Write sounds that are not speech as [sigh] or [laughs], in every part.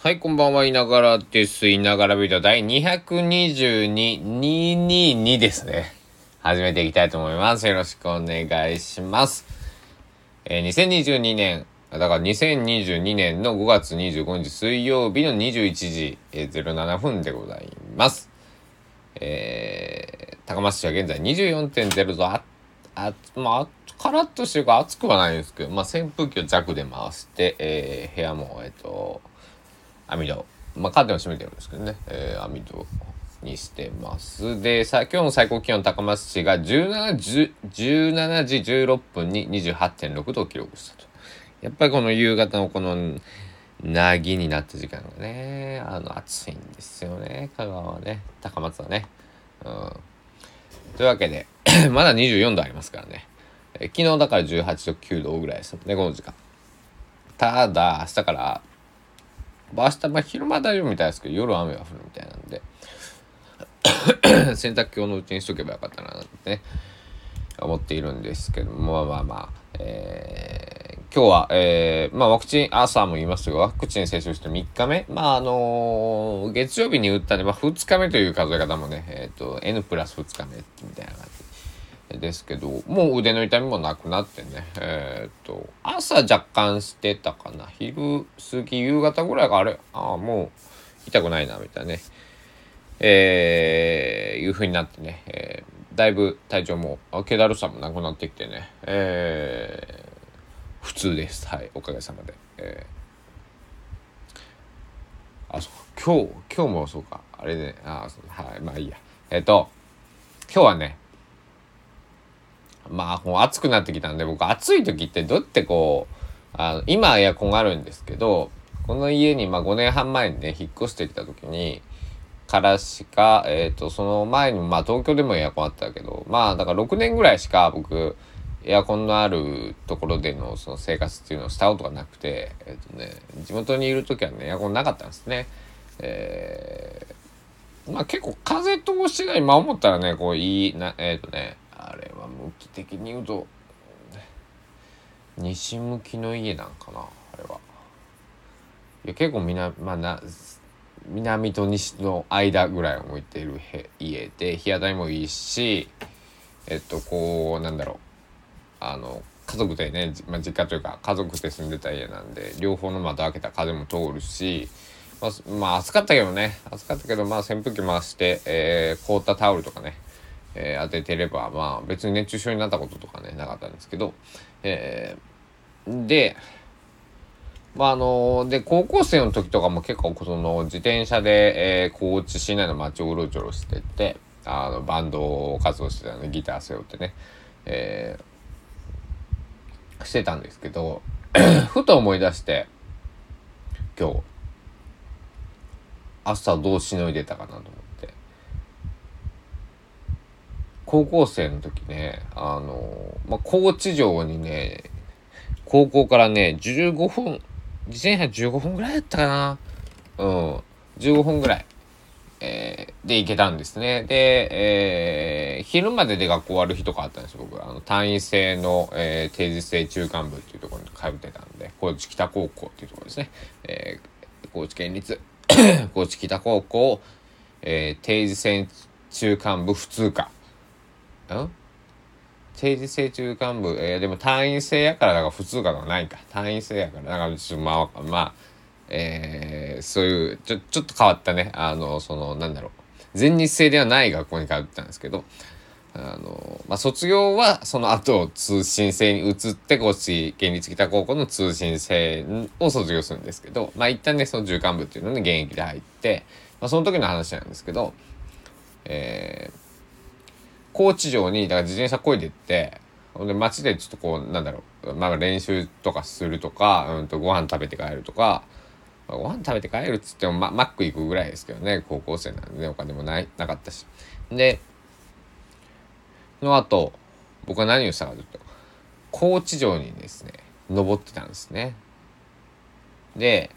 はい、こんばんは、いながらです。いながらビデオ第222、222ですね。始めていきたいと思います。よろしくお願いします。えー、2022年、だから2022年の5月25日水曜日の21時、えー、07分でございます。えー、高松市は現在24.0度あ、あ、まあ、カラッとしてるか暑くはないんですけど、まあ、扇風機を弱で回して、えー、部屋も、えっ、と、網戸。まあ、カーテンを閉めてるんですけどね、えー、網戸にしてます。で、さ、今日の最高気温高松市が17、17時16分に28.6度を記録したと。やっぱりこの夕方のこの、なぎになった時間がね、あの、暑いんですよね、香川はね、高松はね。うん。というわけで、[clears throat] まだ24度ありますからね。え昨日だから18度9度ぐらいですもんね、この時間。ただ、明日から明日、まあ、昼間大丈夫みたいですけど、夜雨が降るみたいなんで、[coughs] 洗濯機をのうちにしとけばよかったな、なんてね、思っているんですけども、まあまあまあ、えー、今日は、えー、まあワクチン、朝も言いましたが、ワクチン接種して3日目、まああのー、月曜日に打ったんで、まあ2日目という数え方もね、えっ、ー、と、N プラス2日目みたいな感じですけど、もう腕の痛みもなくなってね、えっ、と、朝若干してたかな。昼過ぎ、夕方ぐらいがあれ、ああ、もう痛くないな、みたいなね。えー、いう風になってね、えー、だいぶ体調も、気だるさもなくなってきてね、えー、普通です。はい、おかげさまで。えー、あ、そう、今日、今日もそうか。あれね、あ、そうはい、まあいいや。えっ、と、今日はね、まあ、もう暑くなってきたんで、僕暑い時ってどうやってこう、あの今エアコンがあるんですけど、この家にまあ5年半前にね、引っ越してきた時に、からしか、えっ、ー、と、その前に、まあ東京でもエアコンあったけど、まあだから6年ぐらいしか僕、エアコンのあるところでのその生活っていうのをしたことがなくて、えっ、ー、とね、地元にいる時はね、エアコンなかったんですね。えー、まあ結構風通しが今思ったらね、こういいな、えっ、ー、とね、あれは向き的に言うと西向きの家なんかなあれは。いや結構南,、まあ、な南と西の間ぐらいを向いている家で日当たりもいいしえっとこうなんだろう。あの家族でね、まあ、実家というか家族で住んでた家なんで両方の窓開けた風も通るしまあ、まあ、暑かったけどね。暑かったけどまあ扇風機回して、えー、凍ったタオルとかねえー、当ててれば、まあ別に熱中症になったこととかね、なかったんですけど、えー、で、まああので、高校生の時とかも結構その自転車で、えー、高知市内の街をうろちょろしてて、あの、バンド活動してたので、ギター背負ってね、えー、してたんですけど、[clears throat] ふと思い出して、今日、朝どうしのいでたかなと思って。高校生の時ね、あの、まあ、高知城にね、高校からね、15分、自転車15分ぐらいだったかな。うん、15分ぐらい、えー、で行けたんですね。で、えー、昼までで学校終わる日とかあったんですよ、僕。あの、単位制の、えー、定時制中間部っていうところに通ってたんで、高知北高校っていうところですね。えー、高知県立 [coughs] 高知北高校、えー、定時制中間部普通科ん？定時制中間部、えー、でも単位制やからだから普通科がないか。単位制やから。だからちょっとまあまあえー、そういうちょちょっと変わったね。あのそのなんだろう。全日制ではない学校に通ったんですけどあの、まあ、卒業はその後通信制に移って高知県立北高校の通信制を卒業するんですけどまあ一旦ねその中間部っていうのに現役で入って、まあ、その時の話なんですけどえ高知城にだから自転車こいでってほんで街でちょっとこうなんだろう、まあ、練習とかするとか、うんとご飯食べて帰るとか、まあ、ご飯食べて帰るっつっても、ま、マック行くぐらいですけどね高校生なんでねお金もないなかったし。での後僕は何をしたかというと高知城にですね登ってたんですね。で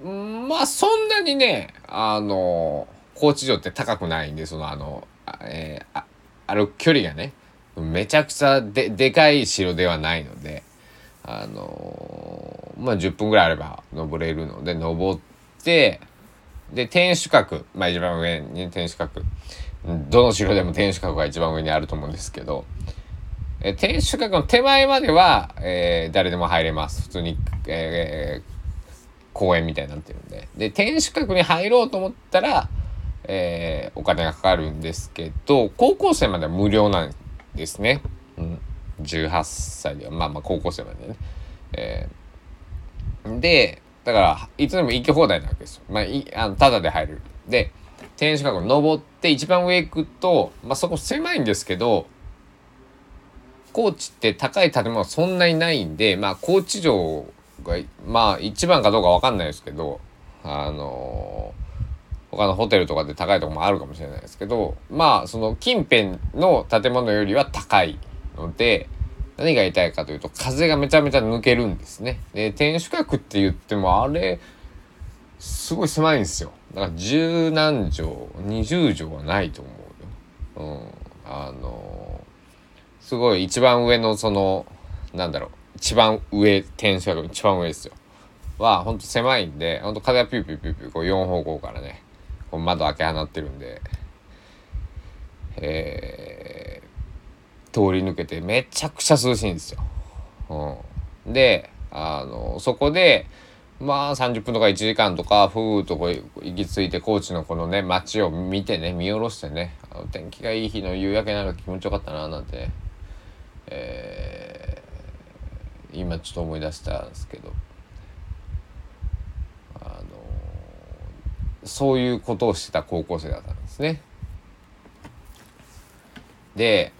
まあそんなにねあの高知城って高くないんでそのあのえー、あ歩く距離がねめちゃくちゃででかい城ではないのであのまあ10分ぐらいあれば登れるので登ってで天守閣まあ一番上に天守閣。どの城でも天守閣が一番上にあると思うんですけどえ天守閣の手前までは、えー、誰でも入れます。普通に、えー、公園みたいになってるんで。で天守閣に入ろうと思ったら、えー、お金がかかるんですけど高校生までは無料なんですね、うん、18歳では。まあまあ高校生までね、えー、でだからいつでも行き放題なわけですよ。まあいあのただで入る。で天守閣登って一番上行くと、まあ、そこ狭いんですけど高知って高い建物そんなにないんで、まあ、高知城が、まあ、一番かどうかわかんないですけど、あのー、他のホテルとかで高いとこもあるかもしれないですけど、まあ、その近辺の建物よりは高いので、何が言いかというと、風がめちゃめちゃ抜けるんですね。で、天守閣って言っても、あれ、すごい狭いんですよ。だから十何畳、二十畳はないと思うよ。うん。あのーすごい一番上のそのなんだろう一番上天守閣一番上ですよはほんと狭いんでほんと風がピューピューピューピューこう4方向からね窓開け放ってるんで。えー、通り抜けてめちゃくちゃ涼しいんですよ。うん、であのそこでまあ30分とか1時間とかふーっとこう息ついて高知のこのね街を見てね見下ろしてねあの天気がいい日の夕焼けなら気持ちよかったななんてねえー、今ちょっと思い出したんですけどあのそういうことをしてた高校生だったんですね。で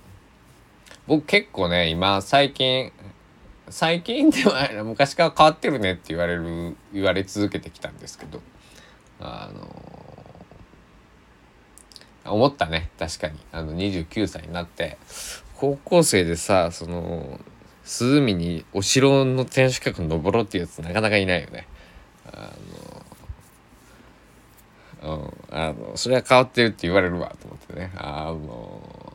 僕結構ね今最近最近ではないな昔から変わってるねって言われる言われ続けてきたんですけどあの思ったね確かにあの29歳になって高校生でさその涼みにお城の天守閣登ろうっていうやつなかなかいないよね。あの、うん、あのそれは変わってるって言われるわと思ってね。あの。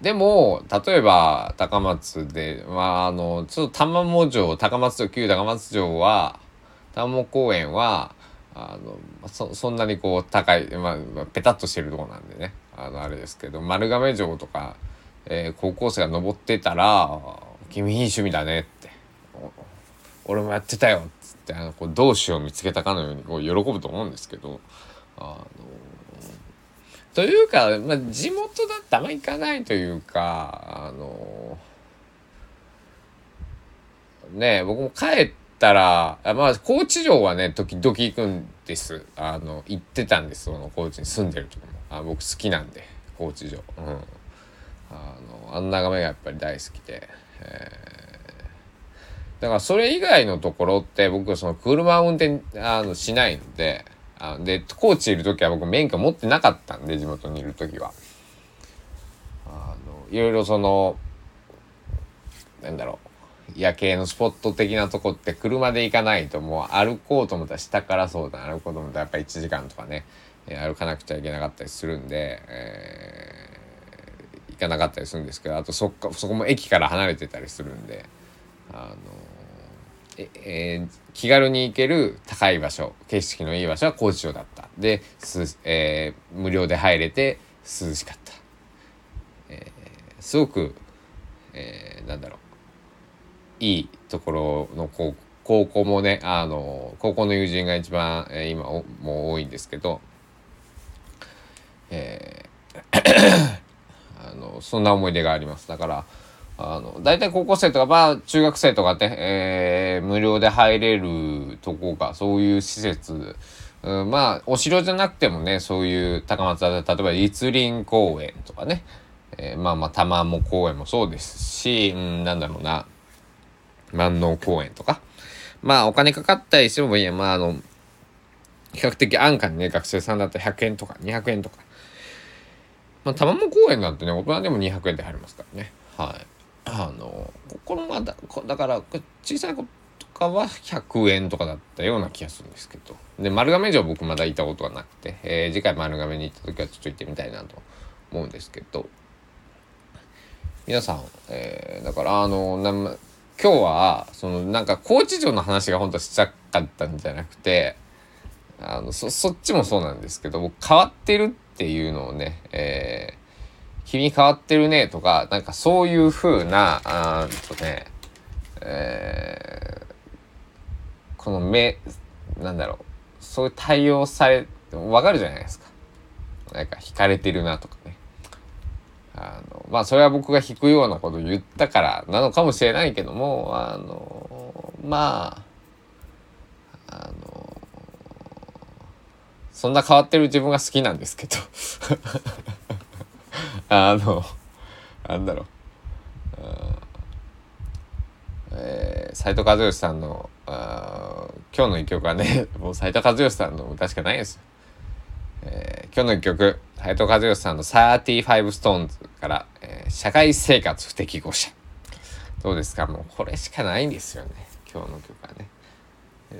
でも例えば高松でまああのちょっと玉藻城高松城旧高松城は玉藻公園はあのそそんなにこう高い、まあ、ペタッとしてるとこなんでね。あのあれですけど丸亀城とかえー、高校生が登ってたら「君いい趣味だね」って「俺もやってたよ」っつってあのこう同志を見つけたかのようにこう喜ぶと思うんですけどあのというか、まあ、地元だってあんま行かないというかあのね僕も帰ったらまあ高知城はね時々行くんです。あの行ってたんですその高知に住んでる時も。あ僕好きなんで高知城。うん。あのあん眺めがやっぱり大好きで、えー、だからそれ以外のところって僕はその車を運転あのしないのであで高知いる時は僕免許持ってなかったんで地元にいる時は。あのいろいろそのなんだろう夜景のスポット的なとこって車で行かないともう歩こうと思ったら下からそうだ歩こうと思ったらやっぱり1時間とかね歩かなくちゃいけなかったりするんで、えー行かなかったりするんですけどあとそっかそこも駅から離れてたりするんで。あのええー、気軽に行ける高い場所景色のいい場所は高知城だった。ですえー、無料で入れて涼しかった、えー、すごく、えー、なんだろう。いいところの高高校もねあの高校の友人が一番、えー、今もう多いんですけどえー [coughs] あのそんな思い出があります。だからあの大体高校生とかまあ中学生とかって、えー、無料で入れるとこがそういう施設。うん、まあお城じゃなくてもねそういう高松だ例えば立林公園とかね、えー、まあまあ玉藻公園もそうですし、うん、なんだろうな。万能公園とか。まあお金かかったりしてもいいや。まああの比較的安価にね学生さんだったら100円とか200円とか。まあ、玉藻公園なんてね、大人でも200円で入りますからね。はい。あの、このまだ、だから、小さい子とかは100円とかだったような気がするんですけど。で、丸亀城僕まだ行ったことがなくて、えー、次回丸亀に行った時はちょっと行ってみたいなと思うんですけど、皆さん、えー、だから、あのな、今日はそのなんか高知城の話が本当しちゃかったんじゃなくてあのそそっちもそうなんですけど変わってるっていうのをね、えー、君変わってるねとかなんかそういう風なあーとね、えー、この目なんだろうそういう対応されわかるじゃないですか。なんか惹かれてるなとかね。あのまあそれは僕が引くようなこと言ったからなのかもしれないけどもあのまああのそんな変わってる自分が好きなんですけど。[laughs] あのなんだろうえー、斉藤和義さんのあ今日の一曲はね [laughs] もう斉藤和義さんの歌しかないですよ。えー、今日の一曲斉藤和義さんの35 Stones から、えー、社会生活不適合者。どうですか？もうこれしかないんですよね。今日の曲はね。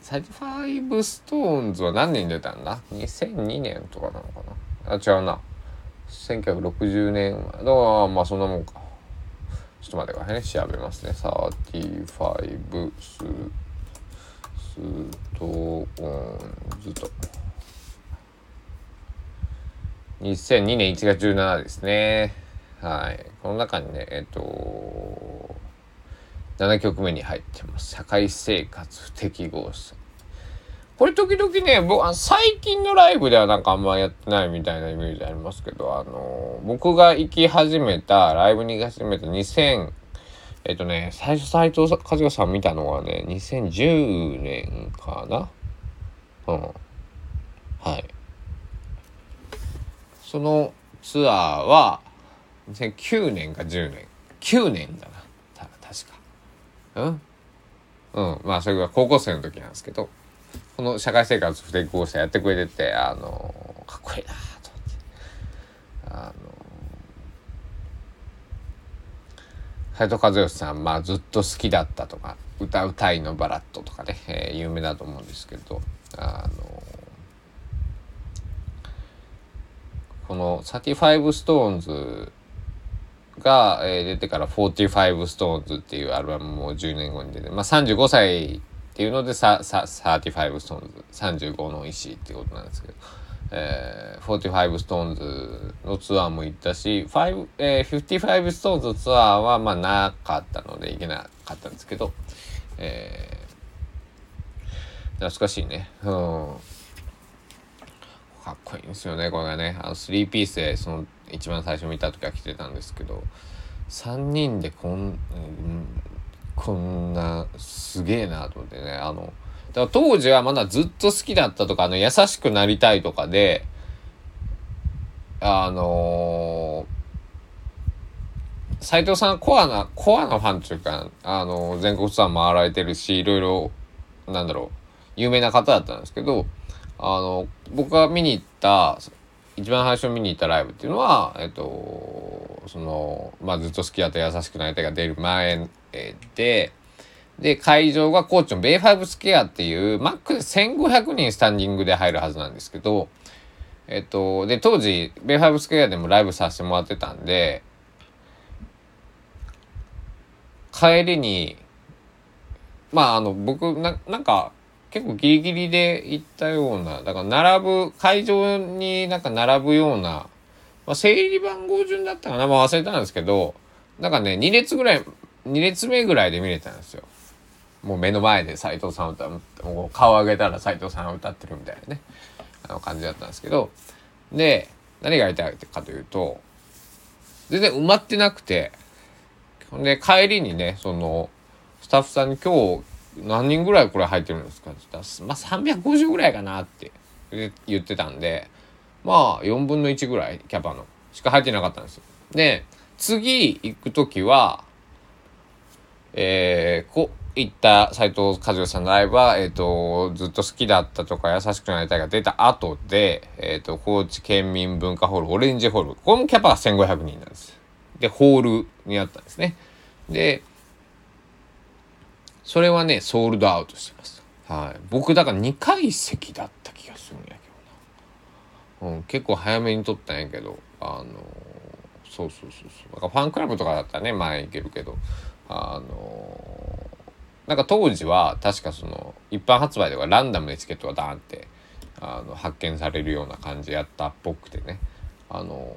35 Stones は何年出たんだ ?2002 年とかなのかな？あ、違うな。1960年だからまあそんなもんか。ちょっと待ってくださいね。調べますね。35ス、ストーンズと。2002年1月17ですね。はい。この中にね、えっと、7曲目に入ってます。社会生活不適合者。これ時々ね、僕、最近のライブではなんかあんまやってないみたいなイメージありますけど、あの、僕が行き始めた、ライブに行き始めた2000、えっとね、最初斎藤和義さん見たのはね、2010年かな？うん。はい。そのツアーは2009年か10年9年だな。た確か。うん？うん。まあそれが高校生の時なんですけど。この社会生活不適合者やってくれててあのかっこいいなと思って。あの斉藤和義さんまあずっと好きだったとか歌うたいのバラットとかね、えー、有名だと思うんですけどあのこの35 Stones が、えー、出てから45 Stones っていうアルバムも10年後に出て、まあ、35歳っていうのでささ35 Stones35 の石っていうことなんですけど、えー、45 Stones のツアーも行ったし5、えー、55 Stones のツアーはまあなかったので行けなかったんですけど、えー、懐かしいね。うん。かっこいいんですよねこれがね。あの3ピースでその一番最初見た時は着てたんですけど。3人でこん、うん、こんなすげえなと思ってね。あのだから当時はまだずっと好きだったとかあの優しくなりたいとかであの斎、藤さんコアなコアなファンというかあの全国ツアー回られてるしいろいろなんだろう有名な方だったんですけどあの僕が見に行った一番最初見に行ったライブっていうのはえっとそのまあずっと好きだった優しくなりたいが出る前でで会場が高知のベイファイブスケアっていうマックで1500人スタンディングで入るはずなんですけどえっとで当時ベイファイブスケアでもライブさせてもらってたんで帰りにまああの僕ななんか結構ギリギリで行ったような、だから並ぶ、会場になんか並ぶような、まあ、整理番号順だったかな、まあ、忘れたんですけど、なんかね、2列ぐらい、2列目ぐらいで見れたんですよ。もう目の前で斎藤さん歌う、もう顔上げたら斎藤さん歌ってるみたいなね、あの感じだったんですけど、で、何がやりたいかというと、全然埋まってなくて、ほんで帰りにね、その、スタッフさんに今日何人ぐらいこれ入ってるんですかって言ったら、まあ350ぐらいかなって言ってたんで、まあ4分の1ぐらいキャパのしか入ってなかったんですよ。で、次行く時は、えー、こ行った斎藤和義さんのライブは、えっ、ー、と、ずっと好きだったとか優しくなりたいが出た後で、えっ、ー、と、高知県民文化ホール、オレンジホール。このキャパが1500人なんです。で、ホールにあったんですね。で、それはね、ソールドアウトしてます。はい。僕、だから2階席だった気がするんやけどな。うん、結構早めに撮ったんやけど、あのそうそうそうそう。だかファンクラブとかだったらね、前行けるけど、あのなんか当時は確かその一般発売ではランダムでチケットがダーンってあの発見されるような感じやったっぽくてね。あの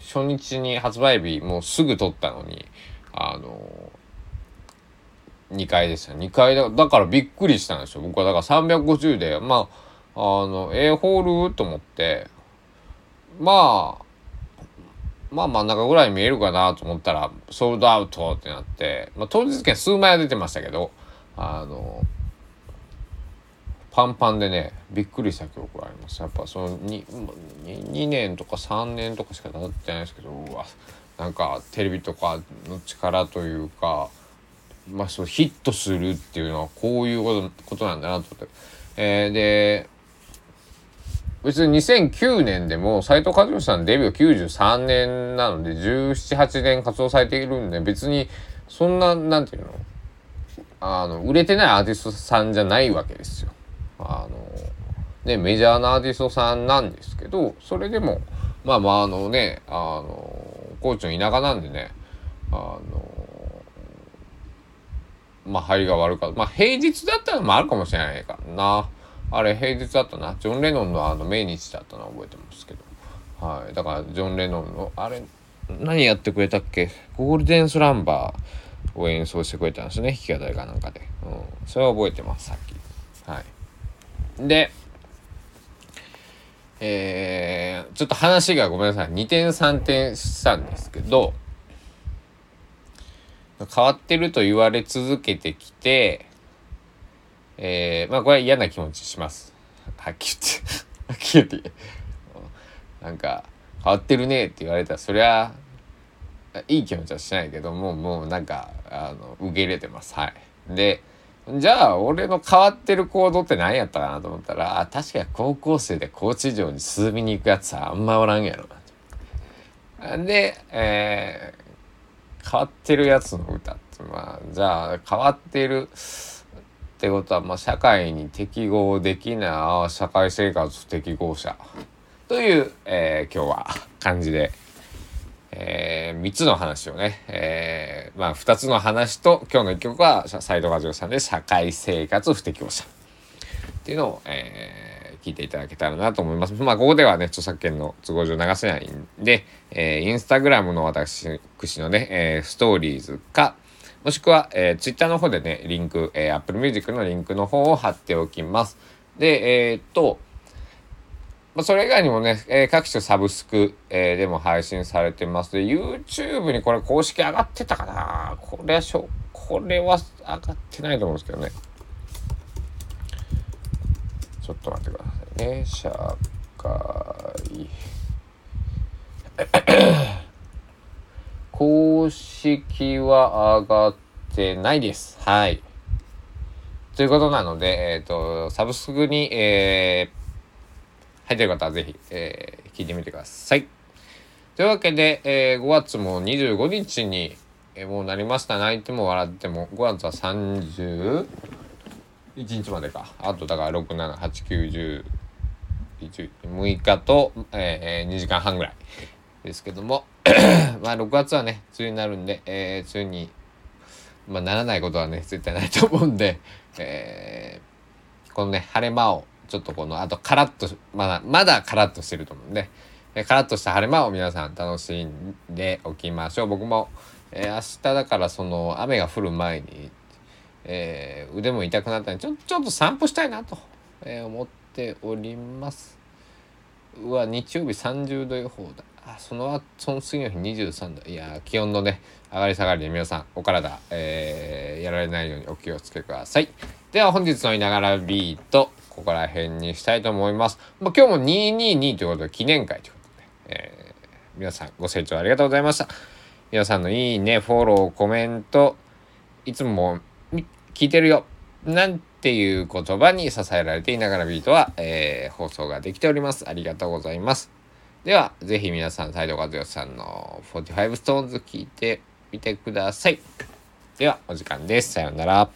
初日に発売日もうすぐ取ったのにあの2階でした。2階だだからびっくりしたんですよ。僕はだから350でまああの A ホール？と思って。まあまあ真ん中ぐらい見えるかなと思ったらソールドアウトってなって、まあ、当日券数枚は出てましたけどあのパンパンでねびっくりした記憶があります。やっぱその 2, 2年とか3年とかしか経ってないですけどうわなんかテレビとかの力というかまあそうヒットするっていうのはこういうことことなんだなと思って、えー、で別に2009年でも斎藤和義さんデビュー93年なので1718年活動されているんで別にそんななんていうの？あの売れてないアーティストさんじゃないわけですよ。あのねメジャーなアーティストさんなんですけどそれでもまあまああのねあの高知の田舎なんでねあのまあ入りが悪かったまあ平日だったらもあるかもしれないからな。あれ平日だったな。ジョン・レノンのあの命日だったのは覚えてますけど。はい。だからジョン・レノンのあれ何やってくれたっけ？ゴールデンスランバーを演奏してくれたんですね。弾き語りかなんかで、うん、それは覚えてますさっき。はい。でえー、ちょっと話がごめんなさい。2点3点したんですけど変わってると言われ続けてきてえー、まあこれは嫌な気持ちします。はっきり言って。はっきり言って。なんか、変わってるねって言われたら、そりゃ、いい気持ちはしないけども、もうなんか、あの、受け入れてます。はい。で、じゃあ、俺の変わってる行動って何やったかなと思ったら、あ、確か高校生で高知城に涼みに行くやつはあんまおらんやろな。で、えー、変わってるやつの歌って、まあ、じゃあ、変わってる、ってことは、まあ、社会に適合できない社会生活適合者という、えー、今日は感じで、えー、3つの話をね、えー、まあ2つの話と今日の1曲は斎藤和代さんで社会生活不適合者っていうのを、えー、聞いていただけたらなと思います。まあここではね著作権の都合上流せないんで、えー、インスタグラムの私くしのね、えー、ストーリーズかもしくは、えー、Twitter の方でね、リンク、えー、Apple Music のリンクの方を貼っておきます。で、えー、っと、まあ、それ以外にもね、えー、各種サブスク、えー、でも配信されてます。で、YouTube にこれ公式上がってたかなこれはしょ、これは上がってないと思うんですけどね。ちょっと待ってくださいね。社会。公式は上がってないです。はい。ということなので、えっ、ー、と、サブスクに、えー、入ってる方はぜひ、えー、聞いてみてください。というわけで、えー、5月も25日に、えー、もうなりました。泣いても笑っても、5月は31日までか。あと、だから6、7、8、9、10、6日と、えー、2時間半ぐらいですけども、[coughs] まあ6月はね梅雨になるんで、えー、梅雨に、まあ、ならないことはね絶対ないと思うんで、えー、このね晴れ間をちょっとこのあとカラッとまだまだカラッとしてると思うんで、えー、カラッとした晴れ間を皆さん楽しんでおきましょう。僕も、えー、明日だからその雨が降る前に、えー、腕も痛くなったんでちょちょっと散歩したいなと、えー、思っております。うわ日曜日30度予報だ。そのその次の日23度いや気温のね上がり下がりで皆さんお体、えー、やられないようにお気をつけください。では本日のいながらビートここら辺にしたいと思います、まあ、今日も222ということで記念会ということで、えー、皆さんご清聴ありがとうございました。皆さんのいいねフォローコメントいつも聞いてるよなんていう言葉に支えられていながらビートは、えー、放送ができております。ありがとうございます。では、ぜひ皆さん、斉藤和義さんの45 Stones 聞いてみてください。では、お時間です。さようなら。